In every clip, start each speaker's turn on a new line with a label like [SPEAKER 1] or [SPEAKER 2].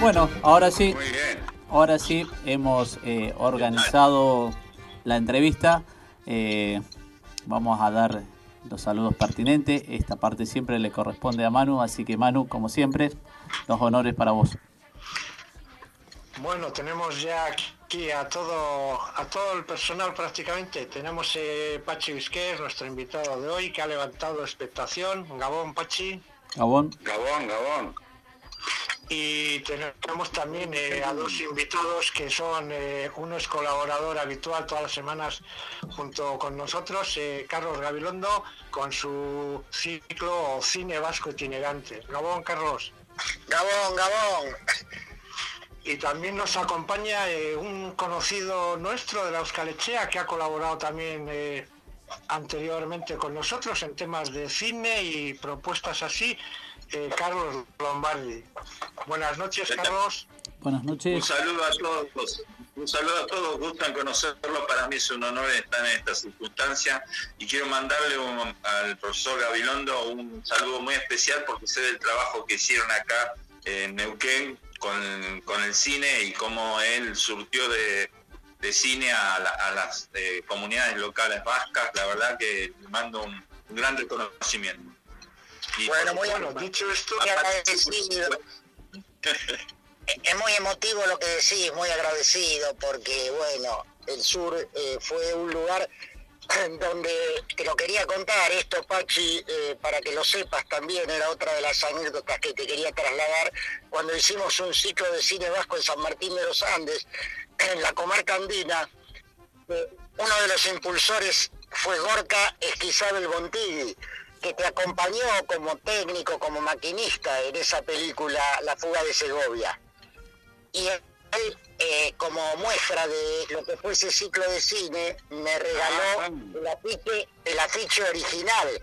[SPEAKER 1] Bueno, ahora sí. Ahora sí, hemos eh, organizado la entrevista. Eh, vamos a dar los saludos pertinentes. Esta parte siempre le corresponde a Manu, así que Manu, como siempre, los honores para vos.
[SPEAKER 2] Bueno, tenemos ya aquí a todo, a todo el personal prácticamente. Tenemos eh, Pachi Vizquer, nuestro invitado de hoy, que ha levantado expectación. Gabón, Pachi.
[SPEAKER 1] Gabón.
[SPEAKER 3] Gabón, Gabón.
[SPEAKER 2] Y tenemos también eh, a dos invitados que son, eh, uno es colaborador habitual todas las semanas junto con nosotros, eh, Carlos Gabilondo, con su ciclo Cine Vasco Itinerante. Gabón, Carlos.
[SPEAKER 3] Gabón, Gabón.
[SPEAKER 2] Y también nos acompaña un conocido nuestro de la Euskalechea que ha colaborado también anteriormente con nosotros en temas de cine y propuestas así. Carlos Lombardi. Buenas noches, Carlos.
[SPEAKER 1] Buenas noches.
[SPEAKER 3] Un saludo a todos. Un saludo a todos, gustan conocerlo. Para mí es un honor estar en esta circunstancia y quiero mandarle al profesor Gabilondo un saludo muy especial porque sé del trabajo que hicieron acá en Neuquén con, el cine y cómo él surtió de, cine a, las eh, comunidades locales vascas. La verdad que le mando un gran reconocimiento
[SPEAKER 2] bueno, muy bueno, dicho esto, muy agradecido.
[SPEAKER 4] es muy emotivo lo que decís, muy agradecido, porque bueno, el sur eh, fue un lugar donde te lo quería contar, esto Pachi, eh, para que lo sepas también, era otra de las anécdotas que te quería trasladar, cuando hicimos un ciclo de cine vasco en San Martín de los Andes, en la comarca andina, eh, uno de los impulsores fue Gorka Esquizabel Bontigui, que te acompañó como técnico, como maquinista en esa película La fuga de Segovia. Y él, eh, como muestra de lo que fue ese ciclo de cine, me regaló ah. el afiche, el afiche original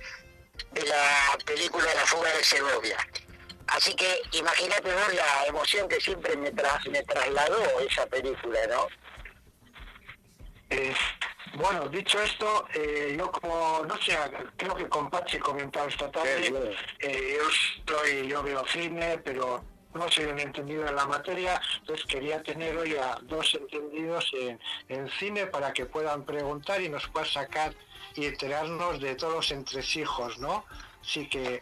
[SPEAKER 4] de la película La fuga de Segovia. Así que imagínate vos la emoción que siempre me, me trasladó esa película, ¿no?
[SPEAKER 2] Eh, bueno, dicho esto, eh, yo como, no sé, creo que con Pachi he comentado esta tarde, eh, yo estoy, yo veo cine, pero no soy un entendido en la materia, entonces quería tener hoy a dos entendidos en, cine para que puedan preguntar y nos puedan sacar y enterarnos de todos los entresijos, ¿no? Así que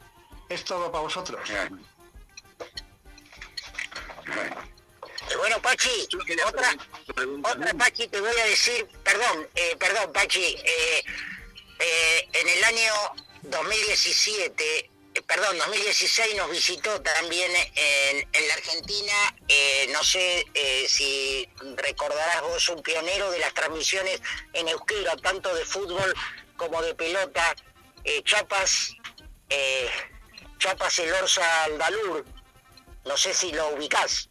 [SPEAKER 2] es todo para vosotros.
[SPEAKER 4] Bueno, Pachi, otra, otra Pachi, te voy a decir, perdón, eh, perdón, Pachi, eh, eh, en el año 2017, perdón, 2016 nos visitó también en, en la Argentina, no sé si recordarás vos, un pionero de las transmisiones en euskera, tanto de fútbol como de pelota, Chapas, Chapas el Orsa Aldalur, no sé si lo ubicás.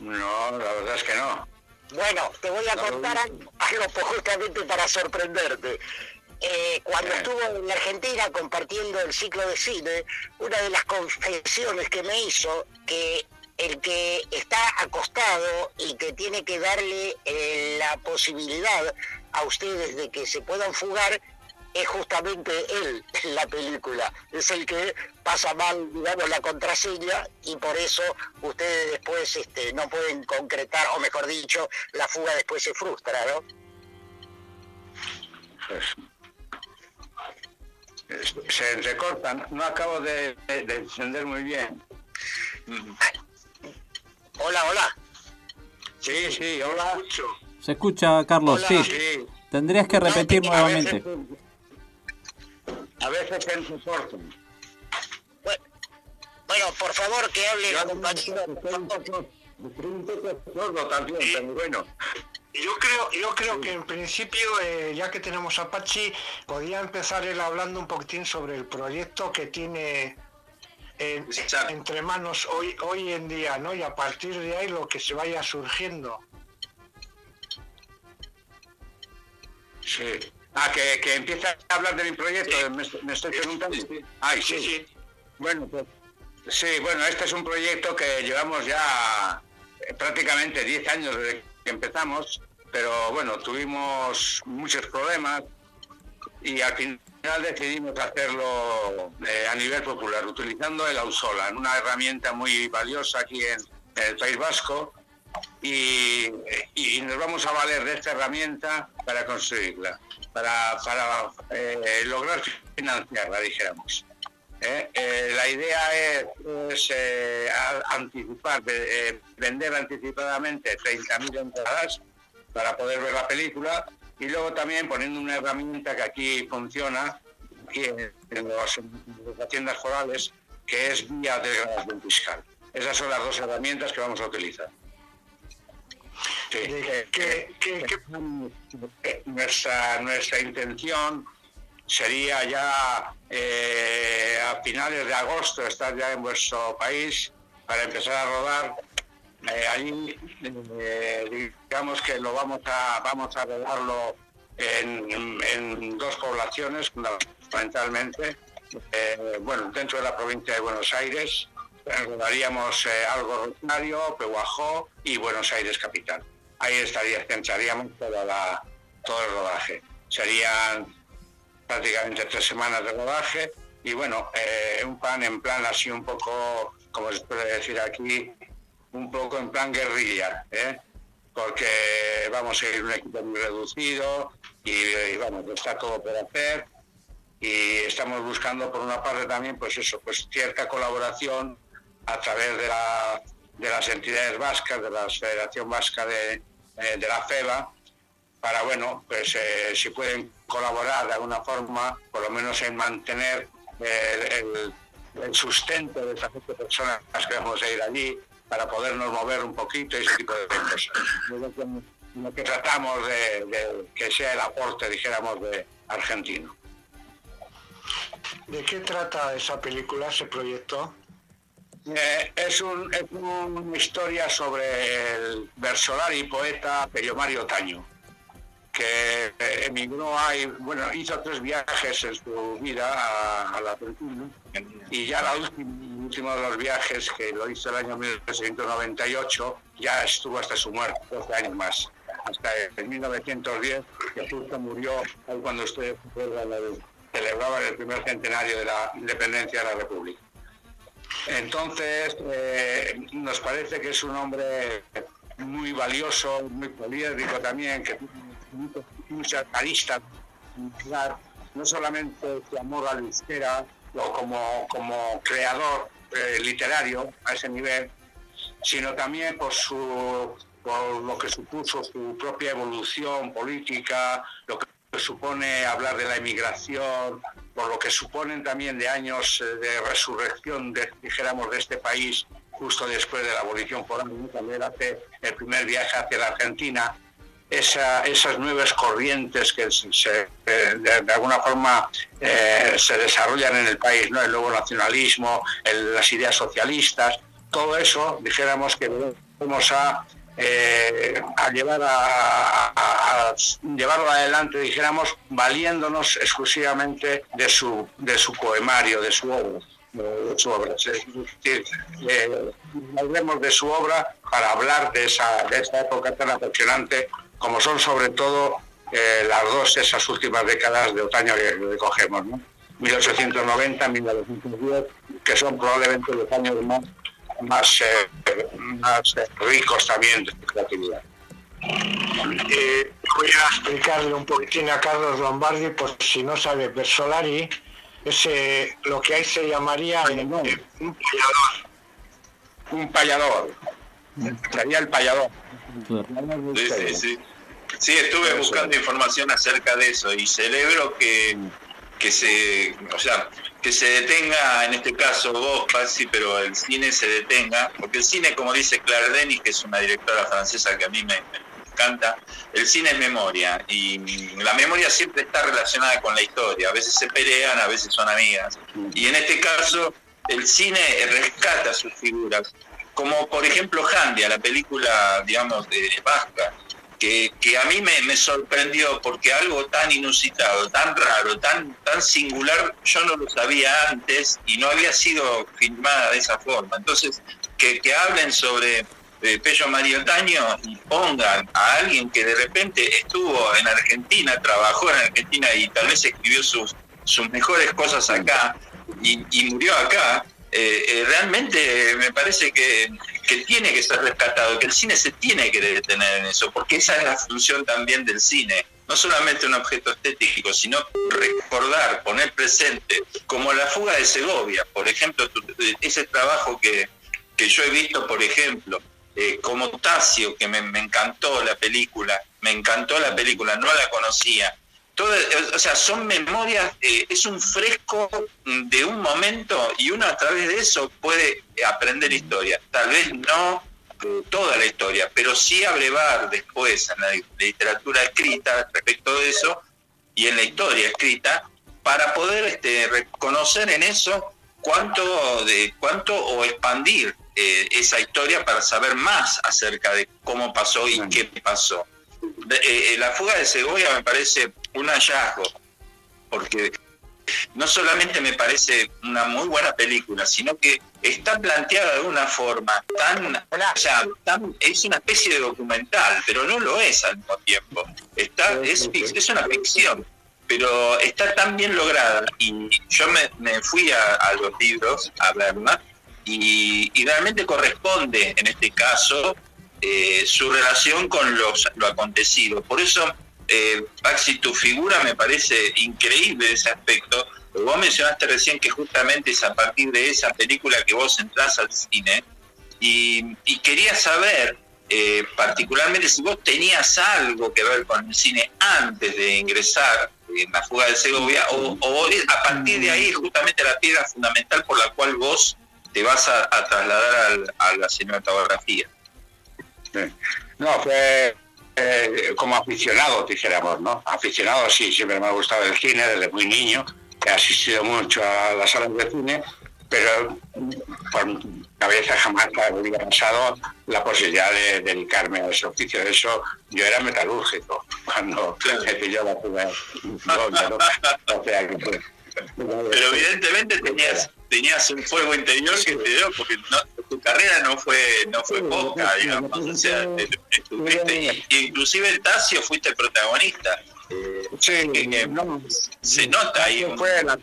[SPEAKER 3] No, la verdad es que no.
[SPEAKER 4] Bueno, te voy a contar algo, justamente para sorprenderte. Eh, cuando estuvo en la Argentina compartiendo el ciclo de cine, una de las confesiones que me hizo que el que está acostado y que tiene que darle eh, la posibilidad a ustedes de que se puedan fugar es justamente él en la película. Es el que pasa mal, digamos, la contraseña y por eso ustedes después este, no pueden concretar, o mejor dicho, la fuga después se frustra, ¿no?
[SPEAKER 3] se recortan, no acabo de, encender muy bien.
[SPEAKER 4] Hola, hola.
[SPEAKER 3] Sí, sí, hola.
[SPEAKER 1] Se escucha, Carlos, sí. Tendrías que repetir nuevamente.
[SPEAKER 3] A veces se
[SPEAKER 4] Bueno, bueno, por favor, que hable
[SPEAKER 3] también, bueno.
[SPEAKER 2] Yo creo, yo creo que en principio, eh, ya que tenemos a Pachi, podía empezar él hablando un poquitín sobre el proyecto que tiene entre manos hoy, hoy en día, ¿no? Y a partir de ahí lo que se vaya surgiendo.
[SPEAKER 3] Sí. Ah, que, que empieza a hablar de mi proyecto, me, estoy preguntando. Ay, sí. sí. Bueno, pues, sí, bueno, este es un proyecto que llevamos ya eh, prácticamente 10 años desde que empezamos, pero bueno, tuvimos muchos problemas y al final
[SPEAKER 5] final decidimos hacerlo eh, a nivel popular, utilizando el Ausola, una herramienta muy valiosa aquí en, el País Vasco, y, nos vamos a valer de esta herramienta para construirla, para, para eh, lograr financiarla, dijéramos. ¿eh? la idea es, anticipar, vender anticipadamente 30.000 entradas para poder ver la película y luego también poniendo una herramienta que aquí funciona aquí en, las tiendas forales, que es vía de degradación fiscal. Esas son las dos herramientas que vamos a utilizar. Nuestra, nuestra intención sería ya eh, a finales de agosto estar ya en vuestro país para empezar a rodar eh, eh, digamos que lo vamos a vamos a rodarlo en, dos poblaciones fundamentalmente eh, bueno dentro de la provincia de Buenos Aires rodaríamos algo Rosario, Pehuajó y Buenos Aires capital ahí estaría centraríamos toda la, todo el rodaje serían prácticamente tres semanas de rodaje y bueno un plan en plan así un poco como se puede decir aquí un poco en plan guerrilla, ¿eh? porque vamos a ir un equipo muy reducido y, vamos, está todo por hacer y estamos buscando por una parte también pues eso, pues cierta colaboración a través de, la, de las entidades vascas, de la Federación Vasca de, eh, de la FEBA, para bueno, pues eh, si pueden colaborar de alguna forma, por lo menos en mantener el, el, sustento de esas personas que vamos a ir allí, para podernos mover un poquito y ese tipo de cosas. Lo que tratamos de, que sea el aporte, dijéramos, de argentino.
[SPEAKER 2] ¿De qué trata esa película, ese proyecto?
[SPEAKER 5] Eh, es, un, es, una historia sobre el versolar y poeta Pello Mario Taño, que emigró ahí, bueno, hizo tres viajes en su vida a, a la Argentina y ya la última último de los viajes, que lo hizo el año 1998, ya estuvo hasta su muerte, 12 años más. Hasta en 1910, que justo murió cuando usted celebraba el primer centenario de la independencia de la República. Entonces, eh, nos parece que es un hombre muy valioso, muy poliédrico también, que tiene muchas aristas, no solamente su amor al euskera, o como, como creador eh, literario a ese nivel, sino también por, su, por lo que supuso su propia evolución política, lo que supone hablar de la emigración, por lo que suponen también de años eh, de resurrección, de, dijéramos, de este país justo después de la abolición foránea, el primer viaje hacia la Argentina, esas nuevas corrientes que se, de, alguna forma eh, se desarrollan en el país, ¿no? el nuevo nacionalismo, las ideas socialistas, todo eso, dijéramos que vamos a, eh, a llevar a, llevarlo adelante, dijéramos, valiéndonos exclusivamente de su, de su poemario, de su obra. De su obra. Eh, hablemos de su obra para hablar de esa, de esa época tan apasionante como son sobre todo eh, las dos, esas últimas décadas de otoño que cogemos, ¿no? 1890, 1910, que son probablemente los años más, más, eh, más eh, ricos también de creatividad.
[SPEAKER 2] voy a explicarle un poquitín a Carlos Lombardi, por si no sabe, Versolari es lo que ahí se llamaría un payador.
[SPEAKER 5] Un payador. Sería el payador.
[SPEAKER 3] Sí, sí, sí. Sí, estuve buscando información acerca de eso y celebro que, que se, o sea, que se detenga, en este caso vos, Pasi, pero el cine se detenga, porque el cine, como dice Claire Denis, que es una directora francesa que a mí me, encanta, el cine es memoria y la memoria siempre está relacionada con la historia, a veces se pelean, a veces son amigas. Y en este caso, el cine rescata sus figuras, como por ejemplo Handia, la película, digamos, de Vasca, que, a mí me, sorprendió porque algo tan inusitado, tan raro, tan, tan singular, yo no lo sabía antes y no había sido filmada de esa forma. Entonces, que, hablen sobre eh, Pello Mario Taño y pongan a alguien que de repente estuvo en Argentina, trabajó en Argentina y tal vez escribió sus, sus mejores cosas acá y, murió acá, eh, eh, realmente me parece que, tiene que ser rescatado, que el cine se tiene que detener en eso, porque esa es la función también del cine, no solamente un objeto estético, sino recordar, poner presente, como la fuga de Segovia, por ejemplo, ese trabajo que, que yo he visto, por ejemplo, eh, como Tasio, que me, encantó la película, me encantó la película, no la conocía. Todo, o sea, son memorias, eh, es un fresco de un momento y uno a través de eso puede aprender historia. Tal vez no eh, toda la historia, pero sí abrevar después en la literatura escrita respecto de eso y en la historia escrita para poder este, reconocer en eso cuánto de cuánto o expandir eh, esa historia para saber más acerca de cómo pasó y qué pasó. Eh, la fuga de Segovia me parece un hallazgo, porque no solamente me parece una muy buena película, sino que está planteada de una forma tan, o sea, es una especie de documental, pero no lo es al mismo tiempo. Está, es, es una ficción, pero está tan bien lograda y yo me, fui a, los libros a verla y, realmente corresponde en este caso eh, su relación con los, lo acontecido. Por eso, eh, Paxi, tu figura me parece increíble ese aspecto. Vos mencionaste recién que justamente es a partir de esa película que vos entras al cine y, quería saber eh, particularmente si vos tenías algo que ver con el cine antes de ingresar en la fuga de Segovia o, o a partir de ahí justamente la piedra fundamental por la cual vos te vas a, trasladar a la cinematografía.
[SPEAKER 5] No, fue eh, como aficionado, dijéramos, ¿no? Aficionado, sí, siempre me ha gustado el cine desde muy niño, he asistido mucho a las salas de cine, pero por mi cabeza jamás había pensado la posibilidad de dedicarme a ese oficio. De eso, yo era metalúrgico cuando me pilló la
[SPEAKER 3] Pero evidentemente tenías tenías un fuego interior que te dio, porque tu carrera no fue no fue poca, digamos. O sea, estuviste, inclusive el Tasio fuiste el protagonista.
[SPEAKER 5] Sí, se nota ahí. Fue la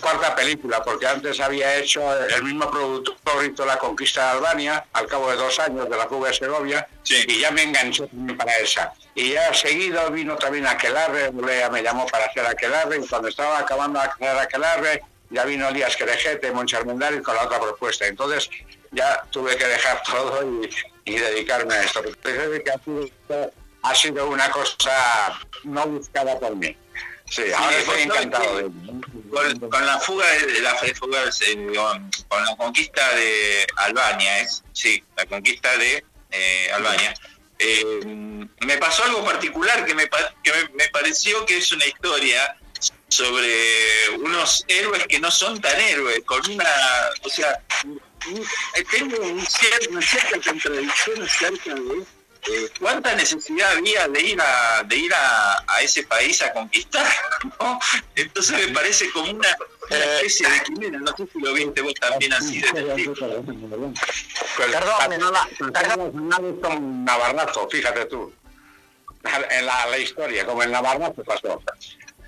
[SPEAKER 5] cuarta película, porque antes había hecho el mismo productor hizo La Conquista de Albania, al cabo de dos años de la fuga de Segovia, y ya me enganché para esa. Y ya seguido vino también Aquelarre, Lea me llamó para hacer Aquelarre, y cuando estaba acabando de hacer Aquelarre, ya vino Díaz Querejete, Moncharmendari con la otra propuesta. Entonces ya tuve que dejar todo y, dedicarme a esto. ha sido, una cosa no buscada por mí. Sí, ahora estoy encantado.
[SPEAKER 3] con, la fuga de la fuga, con, la conquista de Albania, es sí, la conquista de eh, Albania. Eh, me pasó algo particular que, me, que me pareció que es una historia sobre unos héroes que no son tan héroes, con una, o sea, tengo un cierto, una cierta contradicción acerca de eh, cuánta necesidad había de ir a de ir a, ese país a conquistar, ¿no? Entonces me parece como una, especie de quimera, no sé si lo viste vos también así de
[SPEAKER 5] Perdón, perdón, con Navarrazo, fíjate tú, en la, la historia, como en Navarrazo pasó.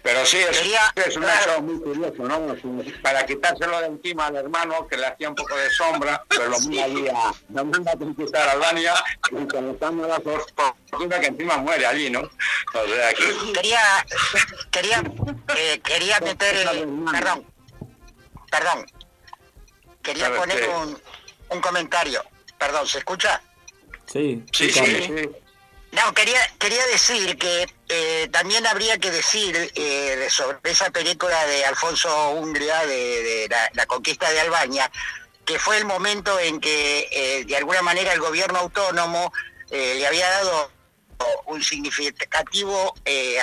[SPEAKER 5] Pero sí, es, un hecho muy curioso, ¿no? Para quitárselo de encima al hermano, que le hacía un poco de sombra, pero lo manda allí a, lo manda a conquistar a Albania, y conectando la fortuna que encima muere allí, ¿no? O
[SPEAKER 4] sea, que... Quería, quería, eh, quería meter, perdón, perdón, quería poner un, un comentario, perdón, ¿se escucha?
[SPEAKER 1] Sí, sí, sí. sí.
[SPEAKER 4] No, quería, quería decir que eh, también habría que decir eh, sobre esa película de Alfonso Hungría, de, la, conquista de Albania, que fue el momento en que eh, de alguna manera el gobierno autónomo le había dado un significativo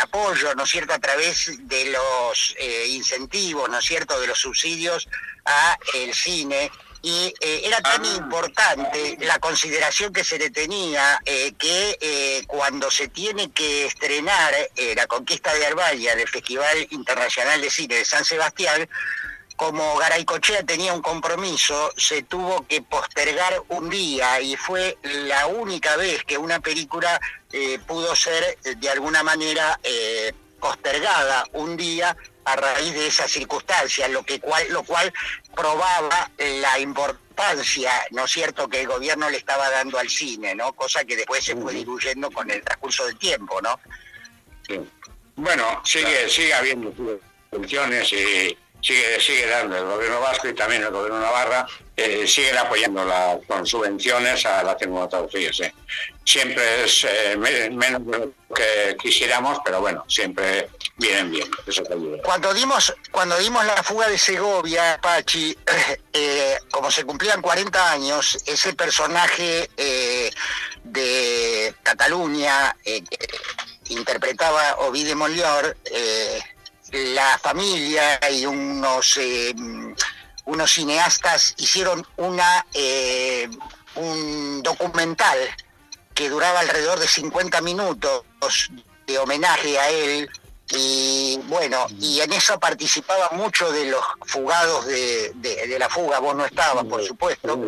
[SPEAKER 4] apoyo, ¿no es cierto?, a través de los incentivos, ¿no es cierto?, de los subsidios a el cine y eh, era tan ah. importante la consideración que se le tenía eh, que eh, cuando se tiene que estrenar la conquista de Albania en el Festival Internacional de Cine de San Sebastián, como Garaycochea tenía un compromiso, se tuvo que postergar un día y fue la única vez que una película pudo ser de alguna manera postergada un día a raíz de esa circunstancia, lo, que cual, lo cual probaba la importancia, ¿no es cierto?, que el gobierno le estaba dando al cine, ¿no? Cosa que después se fue diluyendo con el transcurso del tiempo, ¿no?
[SPEAKER 5] Bueno, sigue, sigue habiendo funciones y sigue, sigue dando el gobierno vasco y también el gobierno Navarra eh, siguen apoyando la, con subvenciones a la cinematografía. Sí. Siempre es eh, menos lo que quisiéramos, pero bueno, siempre vienen bien. Eso
[SPEAKER 4] Cuando dimos, cuando dimos la fuga de Segovia, Pachi, eh, como se cumplían 40 años, ese personaje de Cataluña interpretaba Ovide Molior, la familia y unos, eh, unos cineastas hicieron una, eh, un documental que duraba alrededor de 50 minutos de homenaje a él y bueno, y en eso participaba mucho de los fugados de, la fuga, vos no estabas, por supuesto.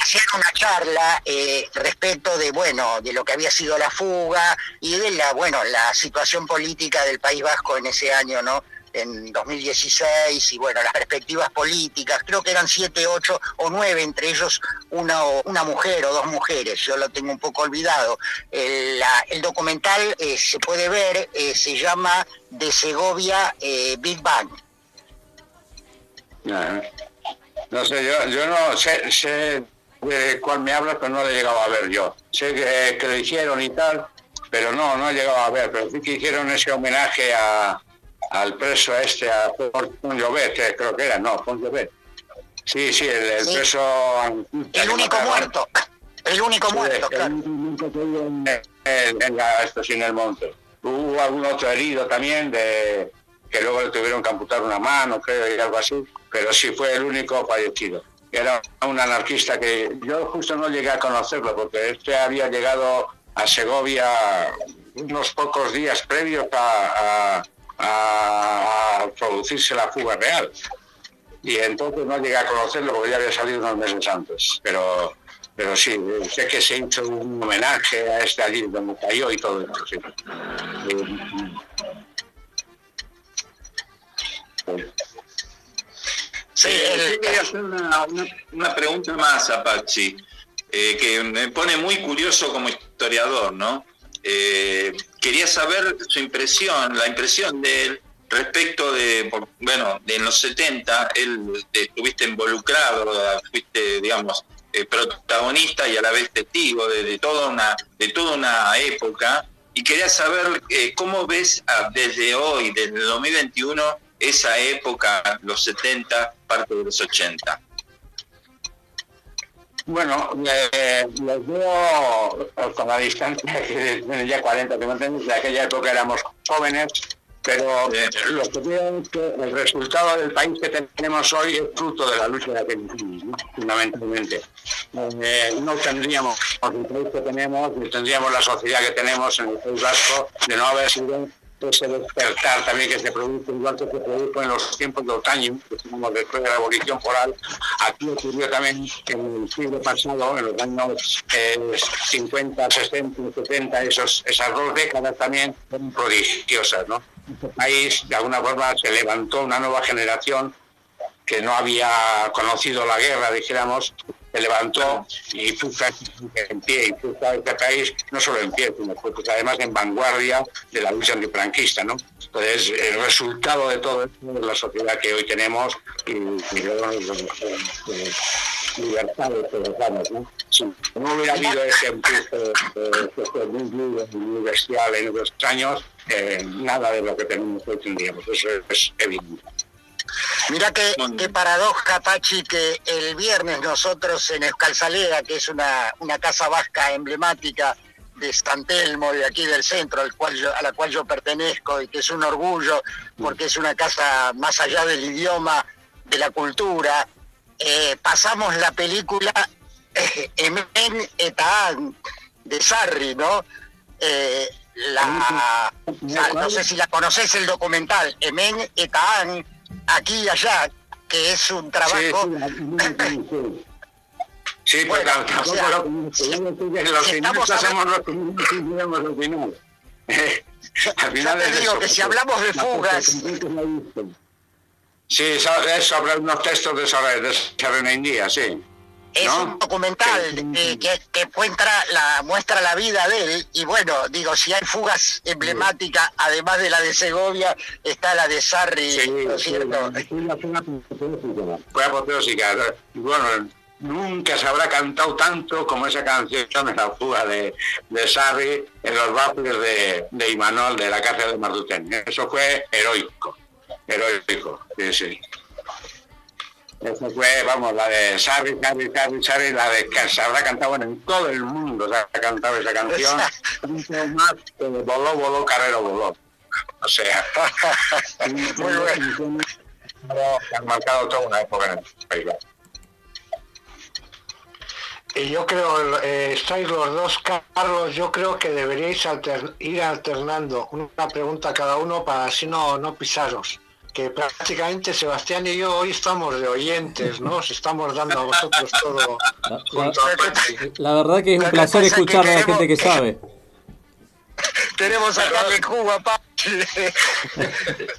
[SPEAKER 4] Hacían una charla eh, respecto de, bueno, de lo que había sido la fuga y de la, bueno, la situación política del País Vasco en ese año, ¿no? En 2016 y bueno, las perspectivas políticas, creo que eran siete, ocho o nueve, entre ellos una, una mujer o dos mujeres, yo lo tengo un poco olvidado. El, documental eh, se puede ver, eh, se llama De Segovia eh, Big Bang.
[SPEAKER 5] No, sé, yo, no sé, sé de cuál me hablas, pero no lo he llegado a ver yo. Sé que, que lo hicieron y tal, pero no, no he llegado a ver, pero sí que hicieron ese homenaje a, al preso este, a Llobet, que creo que era, no, Llobet. Sí, sí, el, preso...
[SPEAKER 4] El único muerto, el único muerto, claro.
[SPEAKER 5] En, en, el monte. Hubo algún otro herido también, de que luego le tuvieron que amputar una mano, creo, y algo así, pero sí fue el único fallecido. Era un anarquista que yo justo no llegué a conocerlo, porque este había llegado a Segovia unos pocos días previos a a, producirse la fuga real. Y entonces no llegué a conocerlo porque ya había salido unos meses antes. Pero, pero sí, sé que se hizo un homenaje a este allí donde cayó y todo esto. Sí.
[SPEAKER 3] Sí, quería hacer una, una, pregunta más, Apache, eh, que me pone muy curioso como historiador, ¿no? Eh, quería saber su impresión, la impresión de él respecto de, bueno, de los 70, él estuviste involucrado, fuiste, digamos, eh, protagonista y a la vez testigo de, toda una de toda una época y quería saber eh, cómo ves desde hoy, desde el 2021, esa época, los 70, parte de los 80.
[SPEAKER 5] Bueno, eh, los veo con la distancia que ya 40, 50 años, de aquella época éramos jóvenes, pero lo que veo es que el resultado del país que tenemos hoy es fruto de la lucha de aquel ¿no? fundamentalmente. Eh, no tendríamos el país que tenemos, ni tendríamos la sociedad que tenemos en el País Vasco de no haber sido ese despertar también que se produce, igual que se produjo en los tiempos de otoño, que después de la abolición foral, aquí ocurrió también en el siglo pasado, en los años 50, 60, 70, esos, esas dos décadas también fueron prodigiosas, ¿no? Este país, de alguna forma, se levantó una nueva generación que no había conocido la guerra, dijéramos, se levantó y puso en pie y puso a este país no solo en pie, sino pues, además en vanguardia de la lucha antifranquista. ¿no? Entonces, el resultado de todo esto es la sociedad que hoy tenemos y, y libertades ¿no? Si no hubiera habido ese eh, muy, muy bestial en esos años, eh, nada de lo que tenemos hoy tendríamos. Eso es evidente.
[SPEAKER 4] Mira qué, qué, paradoja, Pachi, que el viernes nosotros en Escalzalea, que es una, una casa vasca emblemática de Stantelmo, de aquí del centro, al cual a la cual yo pertenezco y que es un orgullo porque es una casa más allá del idioma, de la cultura, eh, pasamos la película eh, Emen Etaan de Sarri, ¿no? Eh, la, no sé si la conoces el documental, Emen Etaan aquí y allá, que es un trabajo...
[SPEAKER 5] Sí, pues tampoco lo, los cineastas somos los que no al final.
[SPEAKER 4] Al final te digo que si hablamos de fugas...
[SPEAKER 5] Sí, es sobre unos textos de, sí.
[SPEAKER 4] Es un documental que, que, la, muestra la vida de él y bueno, digo, si hay fugas emblemáticas, además de la de Segovia, está la de Sarri, ¿no es cierto?
[SPEAKER 5] Fue apoteósica. Bueno, nunca se habrá cantado tanto como esa canción en la fuga de, de Sarri en los barrios de, de Imanol de la cárcel de Mardutén. Eso fue heroico, heroico, sí, sí. Eso fue, vamos, la de Sarri, Sarri, Sarri, Sarri, la de que se habrá cantado bueno, en todo el mundo, se ha cantado esa canción. Mucho más que voló, voló, carrero voló. O sea, muy bueno. Han marcado toda una época en el país.
[SPEAKER 2] Y yo creo, eh, estáis los dos, Carlos, yo creo que deberíais ir alternando una pregunta a cada uno para así no, no pisaros que prácticamente Sebastián y yo hoy estamos de oyentes, ¿no? Os estamos dando a vosotros todo.
[SPEAKER 1] La, verdad que es un placer escuchar a la gente que sabe.
[SPEAKER 4] Queremos sacarle jugo a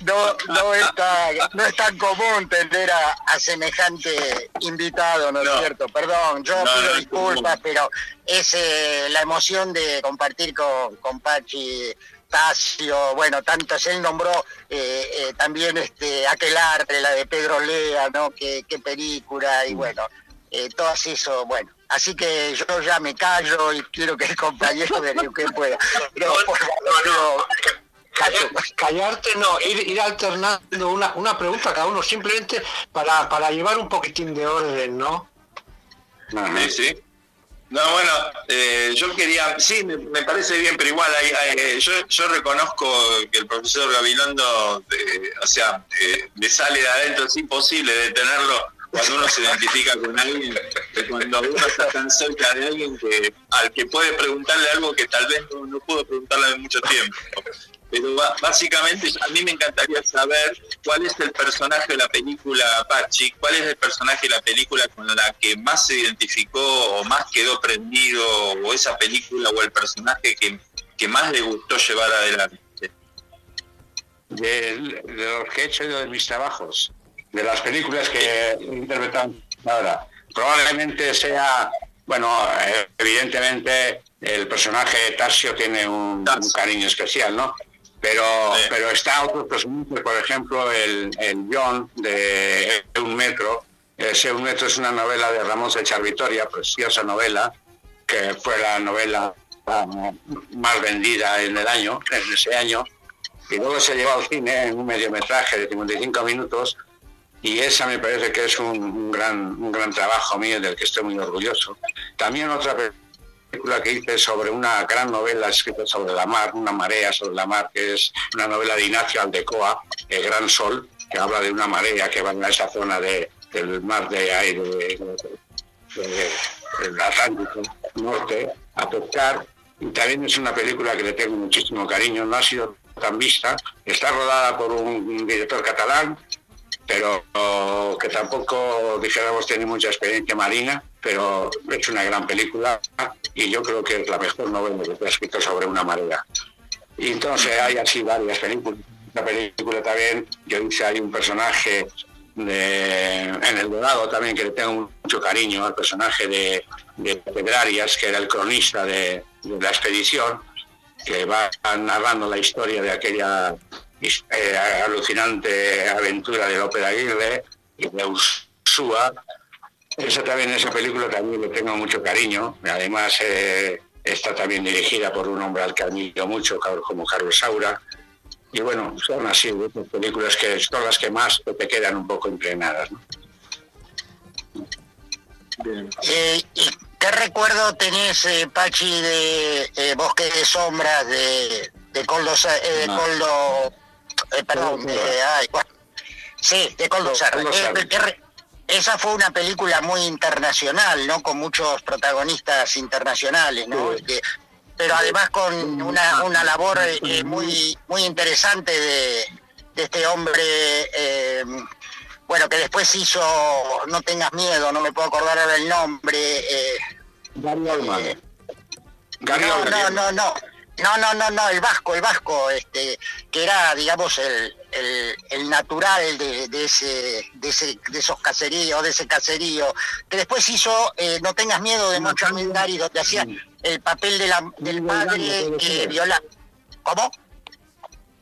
[SPEAKER 4] no, no, está, no es tan común tener a, semejante invitado, ¿no es cierto? Perdón, yo pido disculpas, pero es eh, la emoción de compartir con, con Pachi Tasio, bueno, tantos, él nombró eh, eh, también este Aquelarre, la de Pedro Lea, ¿no? Qué, película, y bueno, eh, todo eso, bueno. Así que yo ya me callo y quiero que el compañero de que pueda. Pero,
[SPEAKER 2] callarte no, ir, ir alternando una, una pregunta a cada uno, simplemente para, para llevar un poquitín de orden, ¿no?
[SPEAKER 3] Sí, sí. No, bueno, eh, yo quería, sí, me, parece bien, pero igual eh, yo, reconozco que el profesor Gabilondo, eh, o sea, me sale de adentro, es imposible detenerlo cuando uno se identifica con alguien, cuando uno está tan cerca de alguien que al que puede preguntarle algo que tal vez no, no pudo preguntarle en mucho tiempo. Pero básicamente a mí me encantaría saber cuál es el personaje de la película Pachi, cuál es el personaje de la película con la que más se identificó o más quedó prendido, o esa película o el personaje que, que más le gustó llevar adelante.
[SPEAKER 5] De, los que he hecho de mis trabajos, de las películas que he interpretado ahora, probablemente sea, bueno, evidentemente el personaje de Tasio tiene un cariño especial, ¿no? Pero, pero está otros personajes, por ejemplo, el, el John de Un Metro. Ese Un Metro es una novela de Ramón Sechar Vitoria, preciosa novela, que fue la novela más vendida en el año, en ese año. Y luego se llevó al cine en un mediometraje de 55 minutos y esa me parece que es un, un, gran, un gran trabajo mío del que estoy muy orgulloso. También otra película que hice sobre una gran novela escrita sobre la mar, una marea sobre la mar, que es una novela de Ignacio Aldecoa, El Gran Sol, que habla de una marea que va a esa zona de, del mar de aire del Atlántico Norte a pescar. Y también es una película que le tengo muchísimo cariño, no ha sido tan vista, está rodada por un director catalán, pero que tampoco, dijéramos, tiene mucha experiencia marina, pero es una gran película y yo creo que es la mejor novela que ha escrito sobre una marea. Y entonces hay así varias películas. La película también, yo dice, hay un personaje en El Dorado también que le tengo mucho cariño, al personaje de, de Pedrarias, que era el cronista de, la expedición, que va narrando la historia de aquella eh, alucinante aventura de López Aguirre y de Ursúa, esa también, esa película también le tengo mucho cariño. Además, eh, está también dirigida por un hombre al que admiro mucho, como Carlos Saura. Y bueno, son así, películas que son las que más te quedan un poco impregnadas.
[SPEAKER 4] Eh, ¿Y qué recuerdo tenés, eh, Pachi, de Bosque de Sombras, de, de Coldo, de Coldo perdón, sí, de Coldo esa fue una película muy internacional, ¿no? Con muchos protagonistas internacionales, ¿no? Este, pero además con una, una labor eh, muy, muy interesante de, este hombre, eh, bueno, que después hizo No tengas miedo, no me puedo acordar ahora el nombre. Eh,
[SPEAKER 5] Gary Oldman.
[SPEAKER 4] no, no, no, no. No, no, no, no, el vasco, el vasco, este, que era, digamos, el, el, natural de, de, ese, de, ese, de esos caseríos, de ese caserío, que después hizo eh, No tengas miedo de Moncho Almendari, donde hacía el papel de la, del padre que viola. ¿Cómo?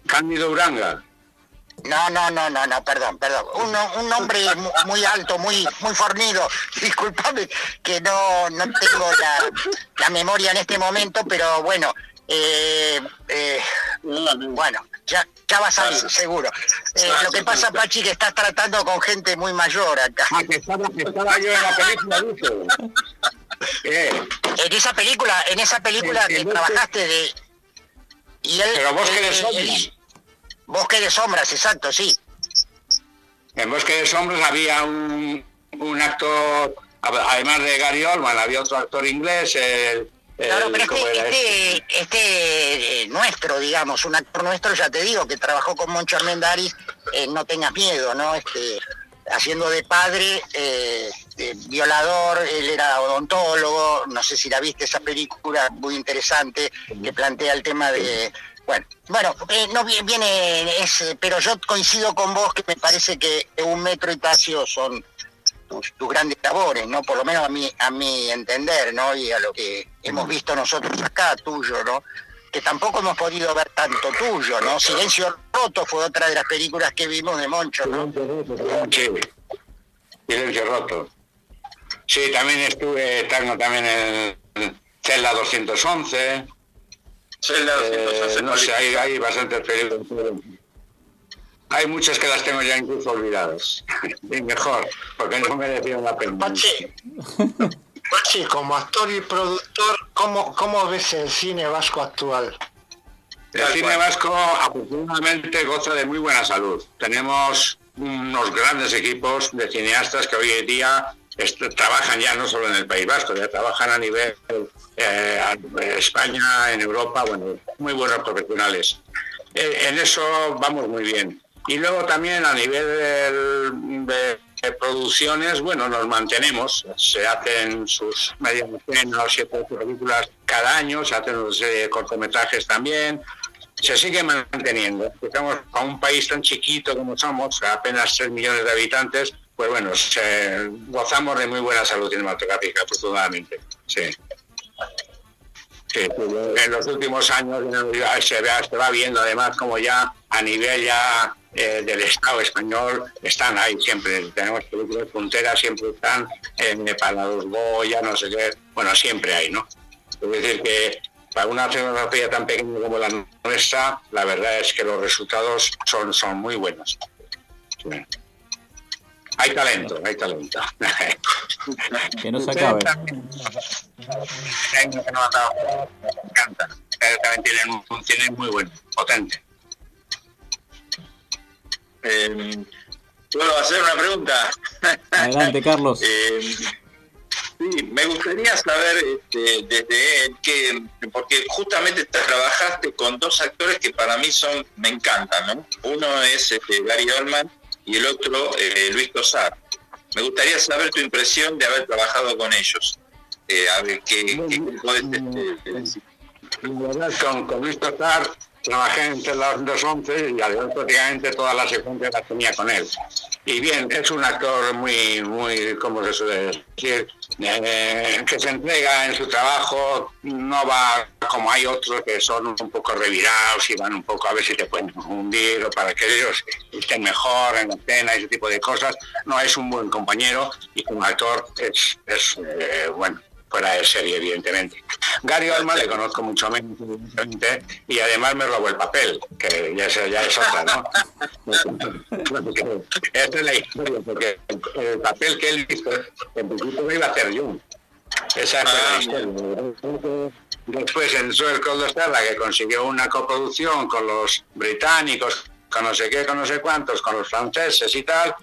[SPEAKER 5] Cándido Uranga.
[SPEAKER 4] No, no, no, no, no, perdón, perdón. Un, un hombre muy alto, muy muy fornido. Disculpame que no, no tengo la, la memoria en este momento, pero bueno, eh, eh, bueno, ya, ya va a salir, seguro. Eh, lo que pasa, Pachi, que estás tratando con gente muy mayor acá.
[SPEAKER 5] Ah, que estaba, yo en la película,
[SPEAKER 4] En esa película, en esa película que trabajaste de...
[SPEAKER 5] Y él, Pero Bosque de Sombras.
[SPEAKER 4] Bosque de Sombras, exacto, sí.
[SPEAKER 5] En Bosque de Sombras había un, un actor, además de Gary Oldman, había otro actor inglés, el
[SPEAKER 4] Claro, pero este, este, este eh, nuestro, digamos, un actor nuestro, ya te digo, que trabajó con Moncho Armendáriz, eh, no tengas miedo, ¿no? Este, haciendo de padre, eh, violador, él era odontólogo, no sé si la viste esa película muy interesante que plantea el tema de... Bueno, bueno, no viene, es, pero yo coincido con vos que me parece que un metro y Tacio son tus, grandes labores, ¿no? Por lo menos a mi, a mi entender, ¿no? Y a lo que hemos visto nosotros acá, tuyo, ¿no? Que tampoco hemos podido ver tanto tuyo, ¿no? Silencio Roto fue otra de las películas que vimos de Moncho, ¿no?
[SPEAKER 5] Sí, Silencio Roto. Sí, también estuve, tengo también en Celda 211. Celda 211. Eh, no sé, hay, hay bastantes películas hay muchas que las tengo ya incluso olvidadas. y mejor, porque no merecían la pena.
[SPEAKER 2] Pachi, como actor y productor, ¿cómo, ¿cómo ves el cine vasco actual?
[SPEAKER 5] El cine vasco afortunadamente goza de muy buena salud. Tenemos unos grandes equipos de cineastas que hoy en día trabajan ya no solo en el País Vasco, ya trabajan a nivel eh, España, en Europa, bueno, muy buenos profesionales. Eh, en eso vamos muy bien. Y luego también a nivel de, producciones, bueno, nos mantenemos. Se hacen sus medias o siete películas cada año, se hacen serie de cortometrajes también. Se sigue manteniendo. Estamos a un país tan chiquito como somos, apenas 3 millones de habitantes, pues bueno, gozamos de muy buena salud cinematográfica, afortunadamente. Sí. en los últimos años se, se va viendo además como ya a nivel ya eh, del Estado español están ahí siempre. Tenemos películas punteras, siempre están en para los Goya, no sé qué. Bueno, siempre hay, ¿no? Es decir, que para una cinematografía tan pequeña como la nuestra, la verdad es que los resultados son, son muy buenos. Hay talento, hay talento.
[SPEAKER 1] que no se acabe.
[SPEAKER 5] También tienen un cine muy bueno, potente.
[SPEAKER 3] Eh, ¿Puedo hacer una pregunta?
[SPEAKER 1] Adelante, Carlos.
[SPEAKER 3] Eh, sí, me gustaría saber este, desde que, porque justamente trabajaste con dos actores que para mí son, me encantan, ¿no? Uno es este, Gary Oldman y el otro eh, Luis Tosar. Me gustaría saber tu impresión de haber trabajado con ellos. Eh, a ver, ¿qué, qué podés
[SPEAKER 5] decir? Con, con Luis Tosar trabajé entre las dos once y además prácticamente todas las secuencias las tenía con él. Y bien, es un actor muy, muy, como se suele decir, eh, que se entrega en su trabajo, no va como hay otros que son un poco revirados y van un poco a ver si te pueden hundir o para que ellos estén mejor en la escena, ese tipo de cosas. No es un buen compañero y como actor es, es eh, bueno, fuera de serie, evidentemente. Gary Oldman le conozco mucho menos, y además me robó el papel, que ya es, ya es otra, ¿no? Esta es la historia, porque el papel que él hizo, en principio lo iba a hacer yo. Esa es la ah, historia. Después en Stella, que consiguió una coproducción con los británicos, con no sé qué, con no sé cuántos, con los franceses y tal,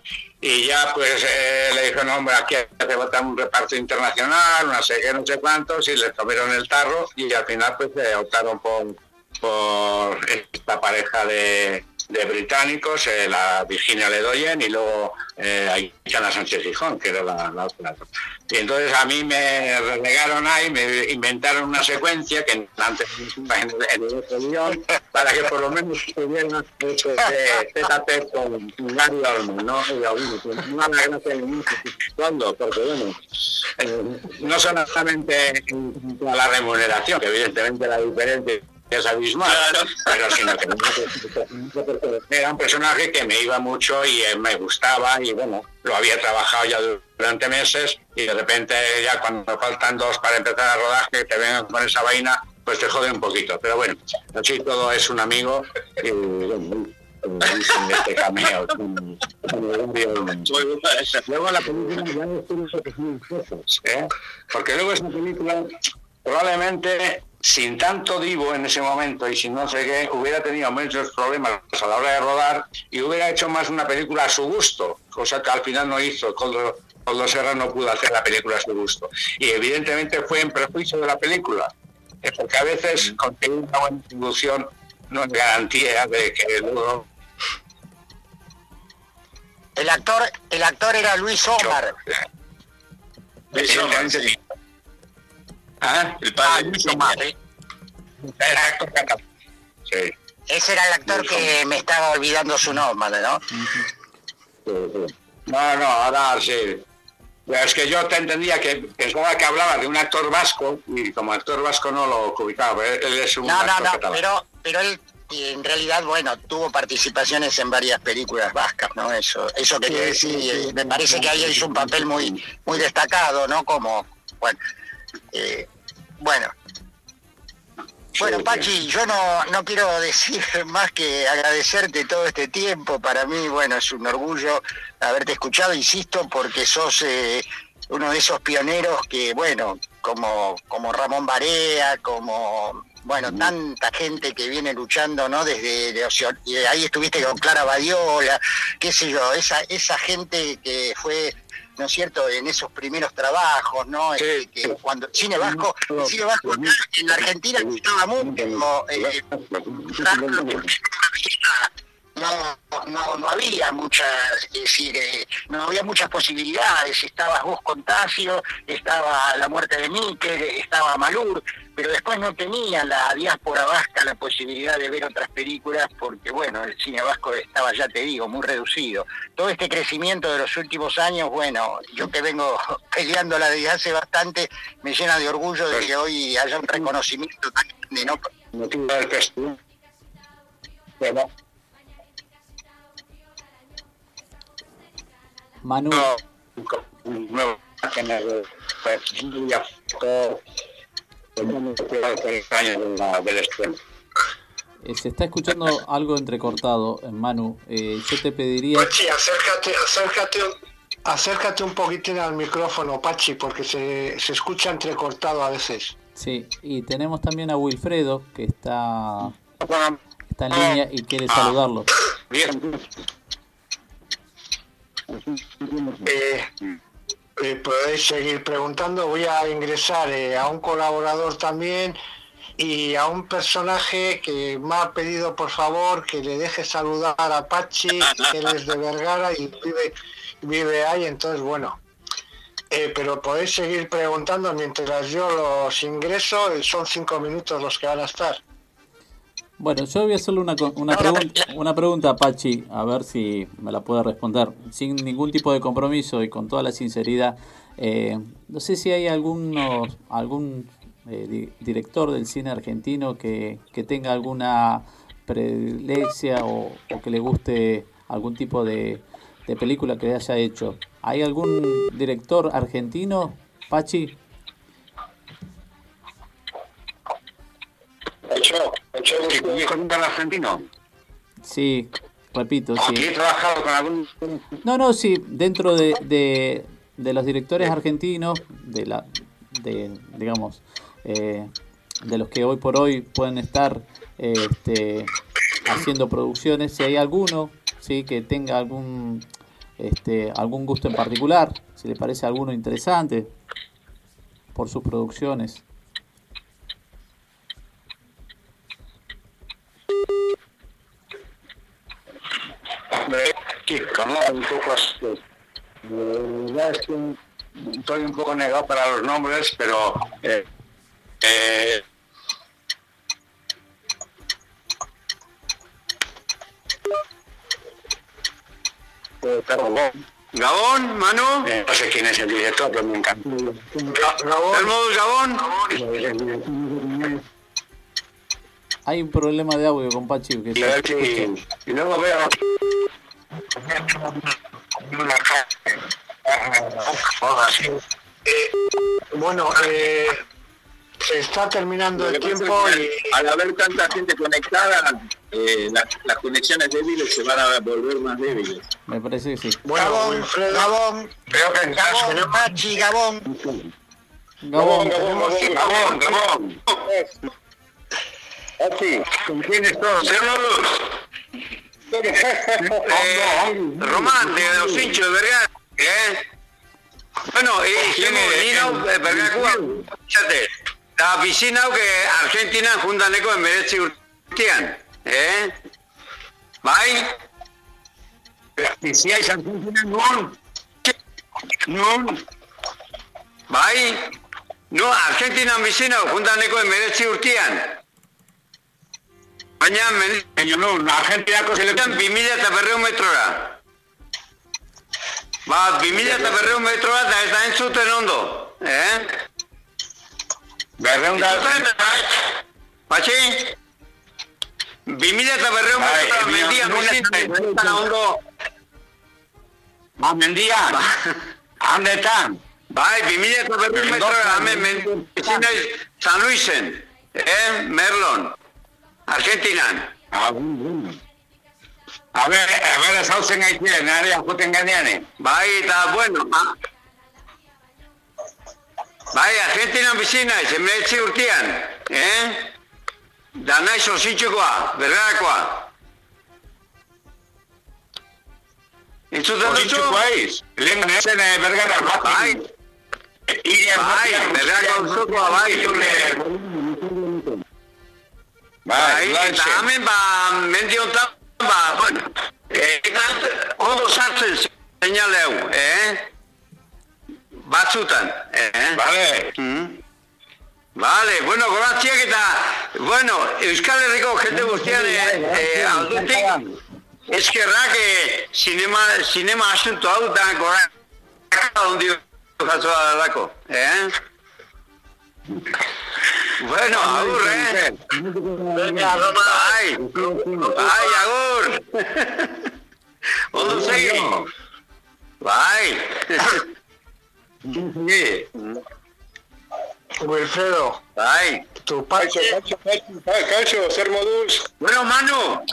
[SPEAKER 5] y ya pues eh, le dijo, no, hombre, aquí hace falta un reparto internacional, no sé qué, no sé cuántos, y le comieron el tarro y al final pues optaron por, por esta pareja de, de británicos, eh, la Virginia Ledoyen y luego eh, Sánchez Gijón, que era la, otra. Y entonces a mí me relegaron ahí, me inventaron una secuencia que antes en el, el guion, para que por lo menos con ¿no? Y porque bueno, eh, no solamente la remuneración, que evidentemente la diferencia es abismal, pero sino que era un personaje que me iba mucho y eh, me gustaba y bueno, lo había trabajado ya durante meses y de repente ya cuando faltan dos para empezar a rodar que te vengan con esa vaina, pues te jode un poquito. Pero bueno, así todo es un amigo y bueno, este cameo. luego la película ya ¿eh? porque luego esa película probablemente sin tanto divo en ese momento y sin no sé qué, hubiera tenido muchos problemas a la hora de rodar y hubiera hecho más una película a su gusto, cosa que al final no hizo. Coldo, Coldo Serra no pudo hacer la película a su gusto. Y evidentemente fue en perjuicio de la película, porque a veces conseguir una buena distribución no es garantía de que luego...
[SPEAKER 4] El actor, el actor era Luis Omar.
[SPEAKER 3] Luis Omar,
[SPEAKER 4] ¿Ah? El padre ah, Ese era el actor que me estaba olvidando su nombre, ¿no?
[SPEAKER 5] No, no, ahora sí. Es que yo te entendía que pensaba que hablaba de un actor vasco y como actor vasco no lo ubicaba. Él es un
[SPEAKER 4] no, no, no, pero, pero él en realidad, bueno, tuvo participaciones en varias películas vascas, ¿no? Eso, eso que decir, me parece que ahí hizo un papel muy, muy destacado, ¿no? Como, bueno, eh, bueno. Bueno, Pachi, yo no, no quiero decir más que agradecerte todo este tiempo. Para mí, bueno, es un orgullo haberte escuchado, insisto, porque sos eh, uno de esos pioneros que, bueno, como, como Ramón Barea, como, bueno, tanta gente que viene luchando, ¿no? Desde de, ahí estuviste con Clara Badiola, qué sé yo, esa, esa gente que fue ¿no es cierto?, en esos primeros trabajos, ¿no? Este, que cuando el cine vasco, el cine vasco en la Argentina estaba mucho, eh, no, no, no había muchas, es decir, eh, no había muchas posibilidades. Estabas vos Contagio, estaba la muerte de Níquel, estaba Malur, pero después no tenía la diáspora vasca la posibilidad de ver otras películas porque, bueno, el cine vasco estaba, ya te digo, muy reducido. Todo este crecimiento de los últimos años, bueno, yo que vengo peleándola desde hace bastante, me llena de orgullo de que hoy haya un reconocimiento tan grande, ¿no?
[SPEAKER 1] Manu.
[SPEAKER 5] nuevo
[SPEAKER 1] eh, se está escuchando algo entrecortado, Manu. Eh, yo te pediría.
[SPEAKER 2] Pachi, acércate, acércate, acércate un poquitín al micrófono, Pachi, porque se, se escucha entrecortado a veces.
[SPEAKER 1] Sí, y tenemos también a Wilfredo, que está, está en línea y quiere saludarlo. Bien.
[SPEAKER 2] Eh, eh, podéis seguir preguntando. Voy a ingresar eh, a un colaborador también y a un personaje que me ha pedido por favor que le deje saludar a Pachi, que él es de Vergara y vive, vive ahí. Entonces, bueno, pero podéis seguir preguntando mientras yo los ingreso. Son cinco minutos los que van a estar.
[SPEAKER 1] Bueno, yo voy a hacerle una, una, pregunta, una pregunta a Pachi, a ver si me la puede responder, sin ningún tipo de compromiso y con toda la sinceridad. Eh, no sé si hay algunos, algún eh, director del cine argentino que, tenga alguna predileccia o, que le guste algún tipo de, de película que haya hecho. ¿Hay algún director argentino, Pachi?
[SPEAKER 5] Con argentino?
[SPEAKER 1] Sí, repito,
[SPEAKER 5] sí. he trabajado con algún...
[SPEAKER 1] No, no, sí, dentro de, de, los directores argentinos, de la, de, digamos, eh, de los que hoy por hoy pueden estar este, haciendo producciones, si hay alguno, sí, que tenga algún, este, algún gusto en particular, si le parece alguno interesante por sus producciones.
[SPEAKER 5] Un poco así. La es que estoy un poco negado para los nombres, pero eh, eh,
[SPEAKER 6] Gabón. Gabón, Manu.
[SPEAKER 5] Eh, no sé quién es el director, pero me encanta.
[SPEAKER 6] Gabón. Gabón.
[SPEAKER 1] Hay un problema de audio con Pachi. Que
[SPEAKER 5] y, y luego veo
[SPEAKER 2] eh, bueno, eh, se está terminando el tiempo y...
[SPEAKER 3] Al haber tanta gente conectada, eh, las, conexiones débiles se van a volver más débiles.
[SPEAKER 1] Me parece que sí.
[SPEAKER 2] Bueno, Gabón, Gabón,
[SPEAKER 4] creo que en caso
[SPEAKER 2] Gabón, Gabón.
[SPEAKER 5] Gabón, Gabón, Gabón, Gabón. Pachi, ¿con quién estás?
[SPEAKER 6] Eh, Román, de los hinchos de Vergara, ¿eh? Bueno, y hicimos vino, Vergara, Cuba, fíjate, la piscina que Argentina juntaneko en Merezi Urtian, ¿eh? Bai?
[SPEAKER 5] Pisiais Argentina non? Non?
[SPEAKER 6] Bai? No, Argentina piscina juntaneko en Merezi Urtian. Baina, baina, no, Argentinako selekzioan bi mila eta berreun metrora. Ba, bi mila eta berreun metrora eta ez da entzuten ondo. Eh?
[SPEAKER 5] Berreun da...
[SPEAKER 6] Patxi? Bi mila eta berreun metrora, mendia, mendia, mendia, ondo.
[SPEAKER 5] Ba, mendia, handetan.
[SPEAKER 6] Bai, bi mila eta berreun metrora, mendia, San Luisen, eh, Merlon. Argentinan.
[SPEAKER 5] Ah. A ver, a ver, ezautzen gaitien, nare joten gainean.
[SPEAKER 6] Bai, eta, bueno, ma. Bai, Argentinan bizi naiz, emeretzi urtean, eh? Da naiz ositxukoa, bergarakoa. Entzuten duzu?
[SPEAKER 5] Ositxukoa iz, lehen zen bergara bat.
[SPEAKER 6] Bai, bai, bergarako osokoa, bai. Bai, eta hemen ba, mendi honetan, ba, bueno, eh, ondo sartzen seinale hau, eh? Batzutan, eh?
[SPEAKER 5] Vale.
[SPEAKER 6] Mm. Vale, bueno, goratziak eta, bueno, Euskal Herriko jende guztian, eh, eh, aldutik, eskerrak, eh, sinema, sinema asunto hau, da, goratziak, ondio, jasoa dalako, eh? Bueno, agur, eh?
[SPEAKER 2] Venga, Roma.
[SPEAKER 6] Ai, ai, agur. Ondo segi. Bai.
[SPEAKER 5] Sí.
[SPEAKER 2] Wilfredo,
[SPEAKER 6] Bai.
[SPEAKER 2] tu Pachi.
[SPEAKER 5] Kaixo, zer moduz?
[SPEAKER 6] Bueno, Manu.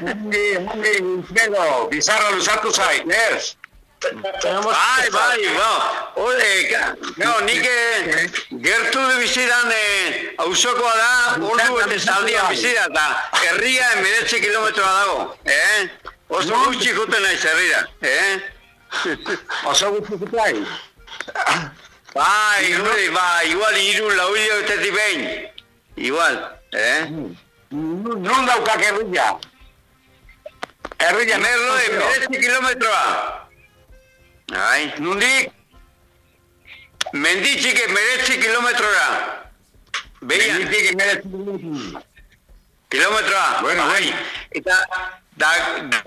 [SPEAKER 5] Mungi, mungi, Wilfredo, bizarra zait, ez?
[SPEAKER 2] Tenemos
[SPEAKER 6] Bai, bai, bai. Ole, no, nik eh, gertu de bizidan eh, auzokoa da, ordu eta zaldian bizida, eta herria emeretze kilometroa dago, eh? Oso gutxi juten naiz herrira, eh?
[SPEAKER 5] Oso gutxi zutai?
[SPEAKER 6] Bai, hori, bai, igual iru lau hilabetetik behin. Igual, eh?
[SPEAKER 5] Non daukak herria? Herria,
[SPEAKER 6] Merlo, emeretze kilometroa. Ai, nundik? Menditxik emeretze kilometrora. Behian.
[SPEAKER 5] Menditik emeretzi kilometrora.
[SPEAKER 6] Kilometroa,
[SPEAKER 5] Bueno,
[SPEAKER 6] bai. Eta, da,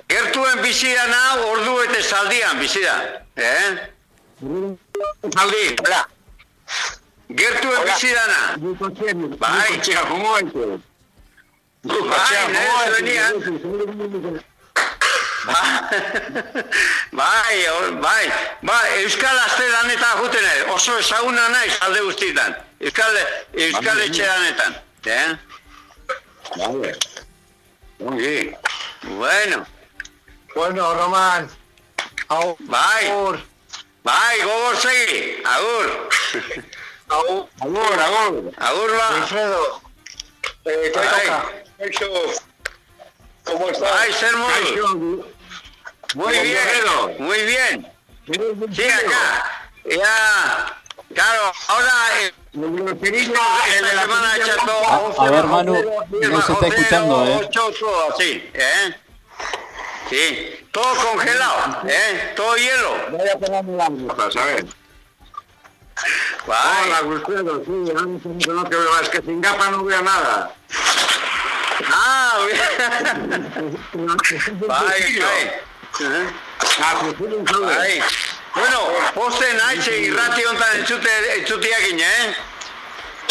[SPEAKER 6] gertuen bizidana ordu eta zaldian bizida. Eh?
[SPEAKER 5] Zaldi, hola.
[SPEAKER 6] Gertuen
[SPEAKER 5] Hola.
[SPEAKER 6] bizidana. Bai.
[SPEAKER 5] Como ente?
[SPEAKER 6] Bai, nire zuenian. bai, bai, bai, Euskal Aztelan eta juten ez, oso ezaguna naiz alde guztietan. Euskal, Euskal etxeranetan. Eh?
[SPEAKER 5] Vale. Ongi.
[SPEAKER 6] Bueno,
[SPEAKER 2] Bueno, Román. Agur.
[SPEAKER 6] bai, bai, gogor segi, agur.
[SPEAKER 2] Agur.
[SPEAKER 5] Agur, agur.
[SPEAKER 6] Agur ba.
[SPEAKER 2] Wilfredo. Eh,
[SPEAKER 6] Bai.
[SPEAKER 2] toca.
[SPEAKER 5] ¿Cómo estás?
[SPEAKER 6] Bai, zer modu. Muy bien, muy bien. Sí, acá. Ya, claro, ahora... Eh, en la semana echando...
[SPEAKER 1] A- a ver, Manu, no se está escuchando, ¿eh?
[SPEAKER 6] Así, ¿eh? Sí, todo congelado, ¿eh? Todo hielo.
[SPEAKER 5] Voy a ponerme la ropa, ¿sabes? Hola, Gustavo, sí, no te veo, es que sin gafas no veo nada.
[SPEAKER 6] Ah, bien. Bye, bye. Bai. Bueno, posten naiz irrati hontan entzute, entzuteakin, eh?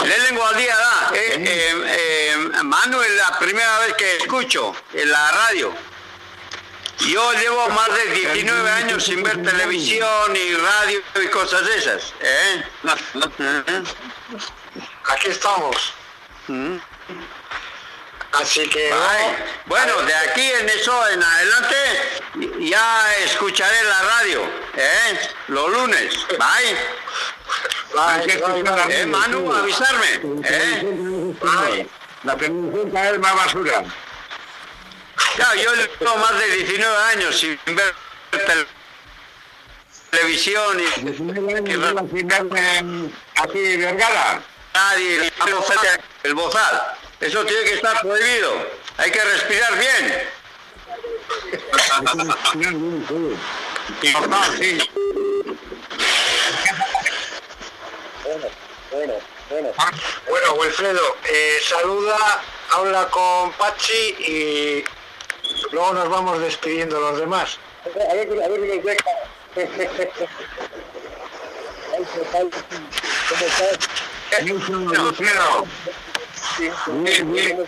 [SPEAKER 6] Lehenengo aldia da, eh, eh, eh, Manuel, la primera vez que escucho en la radio. Yo llevo más de 19 años sin ver televisión y radio y cosas esas. ¿eh?
[SPEAKER 2] Aquí estamos. ¿Mm? Así que...
[SPEAKER 6] Bueno, de aquí en eso en adelante ya escucharé la radio, ¿eh? Los lunes, bye.
[SPEAKER 5] Bye,
[SPEAKER 6] eh, Manu, avisarme, ¿eh?
[SPEAKER 5] La televisión cae más basura.
[SPEAKER 6] Ya, yo llevo más de 19 años sin ver televisión y...
[SPEAKER 5] 19 años sin ver aquí Vergara.
[SPEAKER 6] Nadie, el bozal. Eso tiene que estar prohibido. Hay que respirar bien.
[SPEAKER 2] Bueno, bueno, bueno. Bueno, Wilfredo, eh, saluda, habla con Pachi y luego nos vamos despidiendo los demás. A ver, a ver, nos deja. ¿Cómo estás?
[SPEAKER 5] Wilfredo. Sí, bien, bien.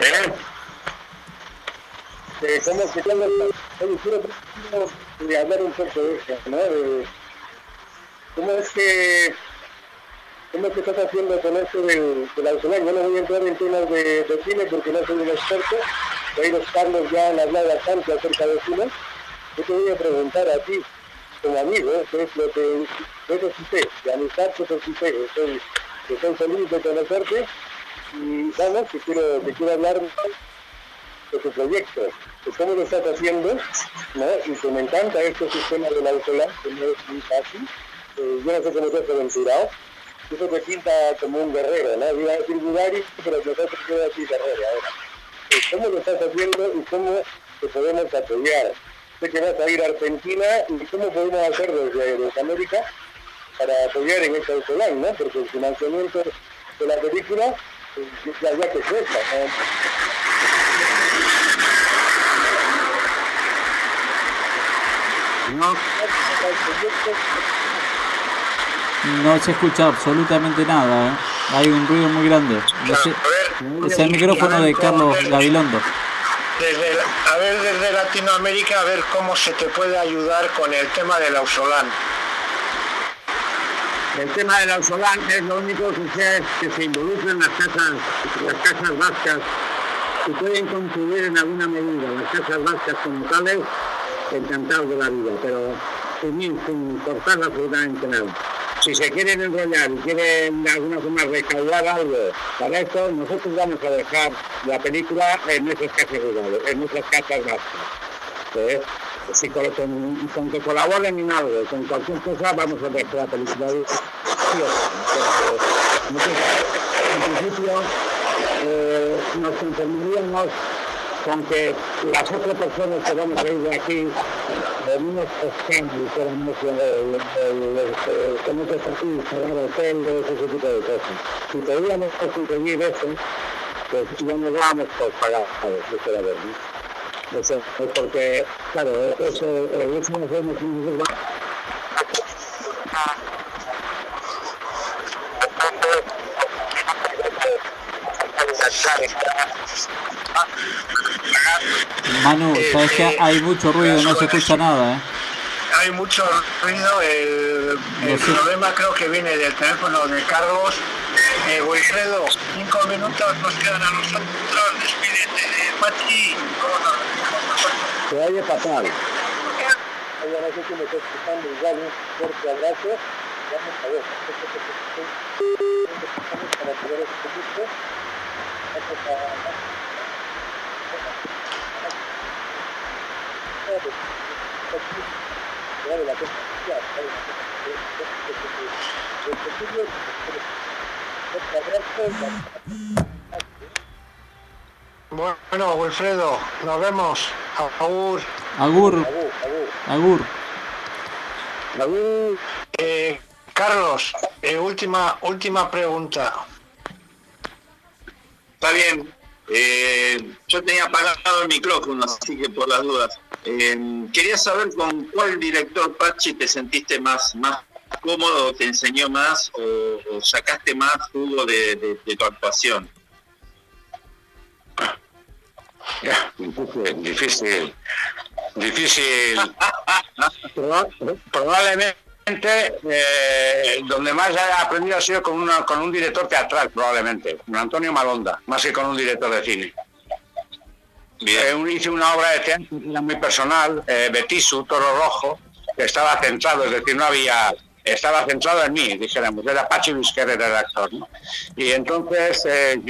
[SPEAKER 5] ¿Eh?
[SPEAKER 2] Estamos escuchando de hablar un poco de eso, ¿no? De, ¿Cómo es que cómo es que estás haciendo con esto del, del auxiliar? Yo no voy a entrar en temas de, de cine porque no soy un experto, ahí los Carlos ya han hablado bastante acerca de cine. Yo te voy a preguntar a ti, como amigo, ¿qué es lo que, qué usted? De amistad, es usted, soy que estoy feliz de conocerte y vamos, que quiero, que quiero hablar de tu proyecto, de cómo lo estás haciendo, ¿no? y que me encanta este sistema de la autola, que no es muy fácil, eh, yo no sé cómo has aventurado, eso te pinta como un guerrero, ¿no? Iba a decir Bulgari, pero nosotros quiero decir guerrero ahora. Eh, ¿Cómo lo estás haciendo y cómo te podemos apoyar? Sé que vas a ir a Argentina y cómo podemos hacer desde América para apoyar en esta autolán, ¿no? Porque el financiamiento de la película ya, ya que cuesta,
[SPEAKER 1] ¿no? No se escucha absolutamente nada, ¿eh? hay un ruido muy grande. es el micrófono de Carlos Gabilondo.
[SPEAKER 2] Desde, a ver desde Latinoamérica, a ver cómo se te puede ayudar con el tema del Ausolán.
[SPEAKER 5] El tema del Ausolán es lo único que sea que se involucren las casas, las casas vascas, que pueden contribuir en alguna medida. Las casas vascas como tales, encantados de la vida, pero sin, sin cortar absolutamente nada. Si se quieren enrollar y quieren de alguna forma recaudar algo para esto, nosotros vamos a dejar la película en nuestras casas rurales, en nuestras casas vascas si con, con, que colaboren en algo, con cualquier cosa, vamos a ver la película. en principio, eh, nos conformaríamos con que las otras personas que vamos a ir de aquí, de unos tenemos que partir, pagar hoteles, ese tipo de cosas. Si podríamos conseguir eso, pues ya nos vamos por pagar, eso era porque, claro, eso, eso no un
[SPEAKER 1] Manu, sabes que hay mucho ruido, no se escucha nada, ¿eh?
[SPEAKER 2] Hay mucho ruido, el, el problema creo que viene del teléfono de Carlos. Eh, Wilfredo, cinco minutos nos quedan a nosotros, despídete de Pachi.
[SPEAKER 5] Se oye fatal. No sé si me está escuchando igual, un fuerte abrazo. Vamos a ver, para poder
[SPEAKER 2] Bueno, Wilfredo, nos vemos. Agur.
[SPEAKER 1] Agur. Agur.
[SPEAKER 2] Agur. Eh, Carlos, eh, última, última pregunta.
[SPEAKER 3] Está bien. Eh, yo tenía apagado el micrófono, así que por las dudas. quería saber con cuál director Pachi te sentiste más, más cómodo, te enseñó más o, sacaste más jugo de tu actuación.
[SPEAKER 5] Difícil, difícil. probablemente eh, donde más he aprendido ha sido con, una, con un director teatral, probablemente, con Antonio Malonda, más que con un director de cine. Eh, hice una obra de teatro muy personal, eh, Betisu, Toro Rojo, que estaba centrado, es decir, no había estaba centrado en mí, dijéramos, era Pachi Vizquer el redactor. Y entonces eh,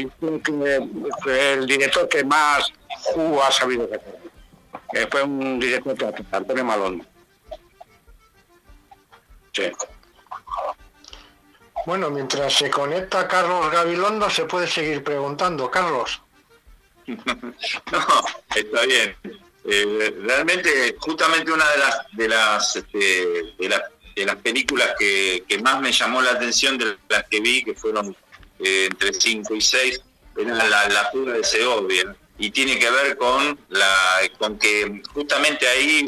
[SPEAKER 5] el director que más jugo ha sabido hacer. fue un director teatral, Antonio Malón. Sí.
[SPEAKER 2] Bueno, mientras se conecta Carlos Gabilondo, se puede seguir preguntando. Carlos.
[SPEAKER 3] no, está bien. Eh, realmente, justamente una de las de las, este, de las de las películas que, más me llamó la atención de las que vi, que fueron eh, entre 5 y 6, era la, la fuga de Segovia. Y tiene que ver con, la, con que justamente ahí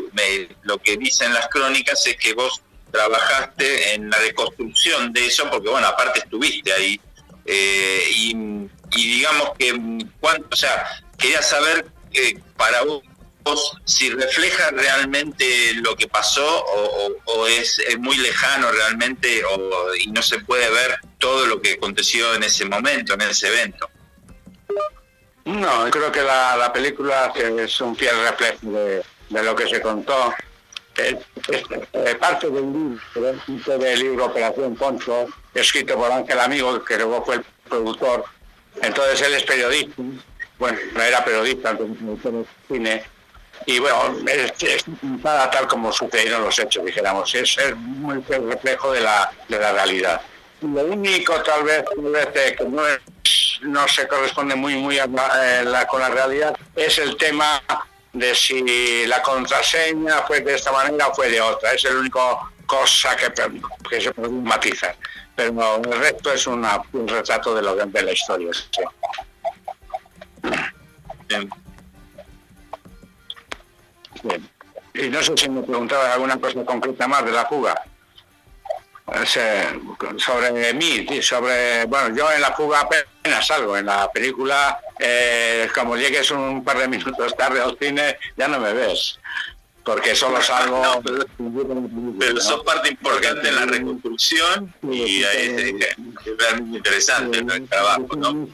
[SPEAKER 3] lo que dicen las crónicas es que vos trabajaste en la reconstrucción de eso, porque bueno, aparte estuviste ahí. Eh, y, digamos que, cuánto, o sea, quería saber eh, para vos si refleja realmente lo que pasó o, es, muy lejano realmente y no se puede ver todo lo que aconteció en ese momento, en ese evento.
[SPEAKER 5] No, creo que la, película es un fiel reflejo de, lo que se contó. Es, parte del libro, del libro Operación Poncho, escrito por Ángel Amigo, que luego fue el productor. Entonces él es periodista, bueno, no era periodista, entonces cine, y bueno, es, nada tal como sucedieron los hechos, dijéramos, es, muy reflejo de la, de la realidad. Lo único tal vez, eh, que no, no se corresponde muy muy eh, con la realidad es el tema de si la contraseña fue de esta manera o fue de otra. Es el único cosa que, que se puede. Pero el resto es un retrato de, lo, de la historia. Y no sé si me preguntaba alguna cosa concreta más de la fuga. sobre mí, sobre, bueno, yo en la fuga apenas salgo, en la película, eh, como llegues un par de minutos tarde al cine, ya no me ves, porque solo salgo...
[SPEAKER 3] pero, sos parte importante en la reconstrucción y es, realmente interesante el trabajo, ¿no?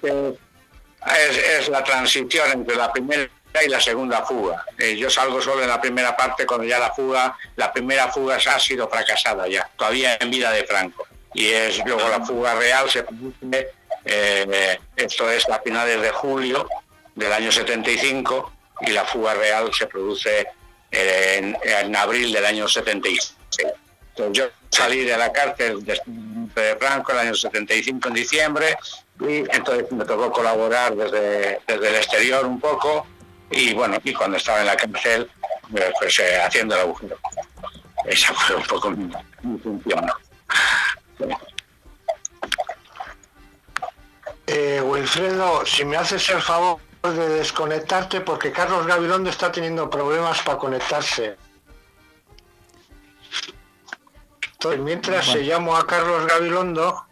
[SPEAKER 5] Es, es la transición entre la primera y la segunda fuga. Eh, yo salgo solo en la primera parte cuando ya la fuga, la primera fuga ha sido fracasada ya, todavía en vida de Franco. Y es luego la fuga real se produce, eh, esto es a finales de julio del año 75 y la fuga real se produce en, en abril del año 76. Entonces yo salí de la cárcel de Franco el año 75 en diciembre y entonces me tocó colaborar desde, desde el exterior un poco y bueno, y cuando estaba en la cárcel, eh, pues eh, haciendo el agujero. Esa fue un poco mi, función.
[SPEAKER 2] Eh, Wilfredo, si me haces el favor de desconectarte, porque Carlos Gabilondo está teniendo problemas para conectarse. Entonces, mientras se llamo a Carlos Gabilondo.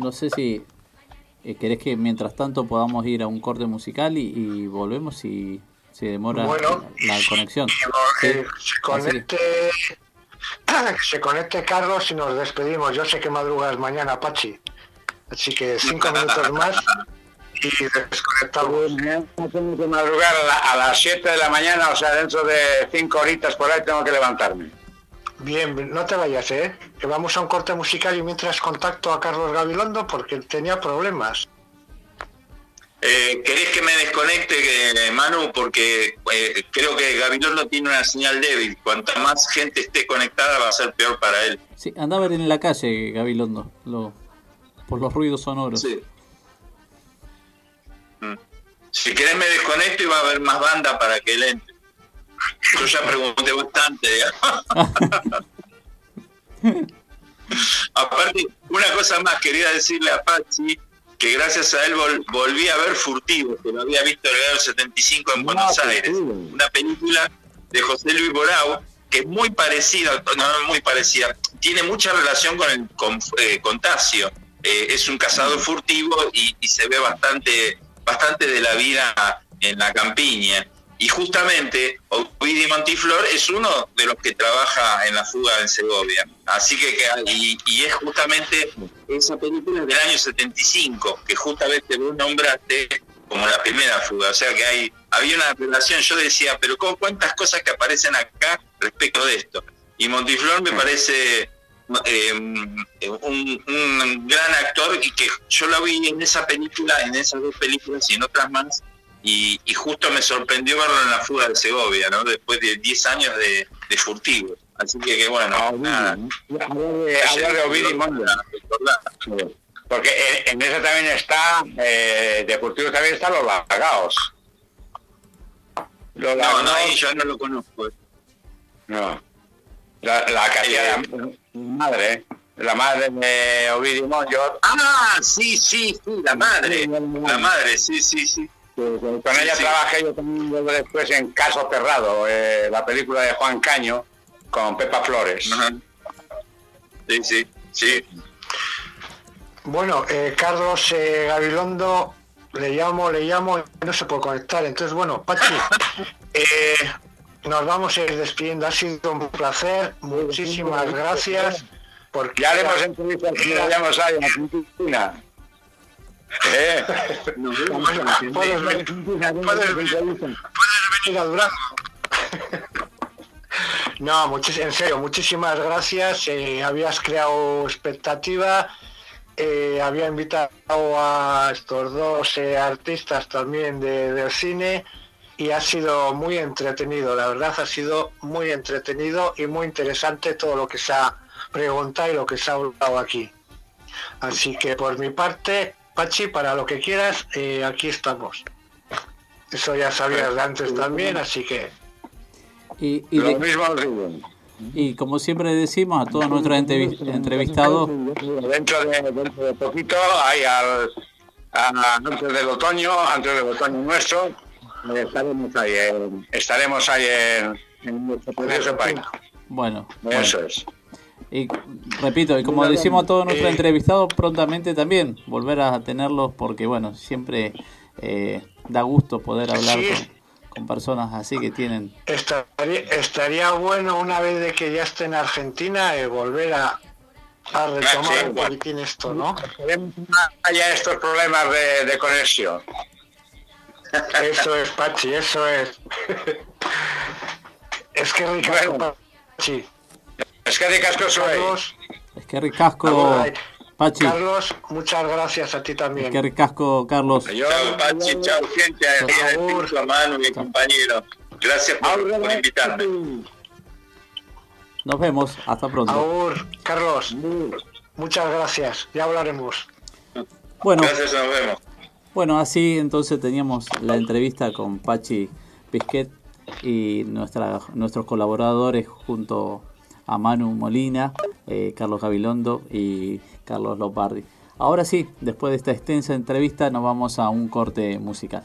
[SPEAKER 1] No sé si eh, querés que mientras tanto podamos ir a un corte musical y, volvemos si se demora la, conexión.
[SPEAKER 2] se, conecte, se conecte Carlos y nos despedimos. Yo sé que madrugas mañana, Pachi. Así que cinco minutos más y desconectamos.
[SPEAKER 5] Tengo que madrugar a, a las 7 de la mañana, o sea, dentro de cinco horitas por ahí tengo que levantarme.
[SPEAKER 2] Bien, no te vayas, ¿eh? Que vamos a un corte musical y mientras contacto a Carlos Gabilondo porque tenía problemas.
[SPEAKER 3] Eh, ¿Querés que me desconecte, Manu? Porque eh, creo que Gabilondo tiene una señal débil. Cuanta más gente esté conectada va a ser peor para él.
[SPEAKER 1] Sí, anda a ver en la calle, Gabilondo, lo, por los ruidos sonoros. Sí.
[SPEAKER 3] Mm. Si querés me desconecto y va a haber más banda para que él entre. Yo ya pregunté bastante. Aparte, una cosa más, quería decirle a Pachi que gracias a él volví a ver Furtivo, que lo había visto en el año 75 en Buenos Aires. Una película de José Luis Borau, que es muy parecida, no, muy parecida, tiene mucha relación con el con, eh, Contagio. Eh, es un cazador furtivo y, y, se ve bastante, bastante de la vida en la campiña. Y justamente Ovidio Montiflor es uno de los que trabaja en la fuga en Segovia. Así que, y, es justamente esa película del año 75, que justamente vos nombraste como la primera fuga. O sea que hay había una relación, yo decía, pero ¿cuántas cosas que aparecen acá respecto de esto? Y Montiflor me parece eh, un, un, gran actor y que yo lo vi en esa película, en esas dos películas y en otras más, y, justo me sorprendió verlo en la fuga de Segovia, ¿no? Después de 10 años de, de furtivo. Así que, que bueno, ah, nada.
[SPEAKER 5] Hablar de Ovidio Porque en, en, esa también está, eh, de furtivo también están los lagaos.
[SPEAKER 3] Los no, no, ahí yo no lo conozco.
[SPEAKER 5] No. La, la eh, madre, la madre de Ovidio.
[SPEAKER 3] Ah, sí, sí, sí, la madre. La madre, sí, sí, sí.
[SPEAKER 5] Con ella trabajé yo también después en Caso Cerrado, eh, la película de Juan Caño con Pepa Flores.
[SPEAKER 3] Sí, sí, sí.
[SPEAKER 2] Bueno, eh, Carlos eh, Gabilondo, le llamo, le llamo y no se puede conectar. Entonces, bueno, Pachi, nos vamos a ir despidiendo. Ha sido un placer. Muchísimas gracias.
[SPEAKER 5] Porque ya haremos entrevistas que vayamos ahí en Argentina.
[SPEAKER 2] Eh. puedes, venir, a Durango. No, en serio, muchísimas gracias. Eh, habías creado expectativa. Eh, había invitado a estos dos eh, artistas también de, del cine y ha sido muy entretenido. La verdad ha sido muy entretenido y muy interesante todo lo que se ha preguntado y lo que se ha hablado aquí. Así que por mi parte, Pachi, para lo que quieras, eh, aquí estamos. Eso ya sabías de antes también, así que...
[SPEAKER 1] Y, lo mismo y como siempre decimos a todos nuestros entrevistados...
[SPEAKER 5] Dentro de, poquito hay al, antes del otoño, antes del otoño nuestro, estaremos ahí, en, estaremos ahí en, nuestro país.
[SPEAKER 1] Bueno, eso es. Y repito, y como decimos a todos nuestros eh, entrevistados, prontamente también volver a tenerlos porque, bueno, siempre eh, da gusto poder hablar con, personas así que tienen...
[SPEAKER 2] Estaría, estaría bueno una vez de que ya esté en Argentina eh, volver a, a retomar un poquitín esto, ¿no?
[SPEAKER 5] Haya estos problemas de, conexión.
[SPEAKER 2] Eso es, Pachi, eso es. es que rico, Pachi.
[SPEAKER 5] Es que ricasco Carlos,
[SPEAKER 1] Es que ricasco, Pachi.
[SPEAKER 2] Carlos, muchas gracias a ti también.
[SPEAKER 1] Es que ricasco, Carlos.
[SPEAKER 3] Chao, Pachi, chao, gente, a hermano, mi compañero. Gracias por, invitarme.
[SPEAKER 1] Nos vemos, hasta pronto.
[SPEAKER 2] Aur, Carlos, muchas gracias, ya hablaremos.
[SPEAKER 1] Bueno,
[SPEAKER 3] gracias, nos vemos.
[SPEAKER 1] Bueno, así entonces teníamos la entrevista con Pachi Pisquet y nuestra, nuestros colaboradores junto a Manu Molina, eh, Carlos Gabilondo y Carlos Lopardi. Ahora sí, después de esta extensa entrevista nos vamos a un corte musical.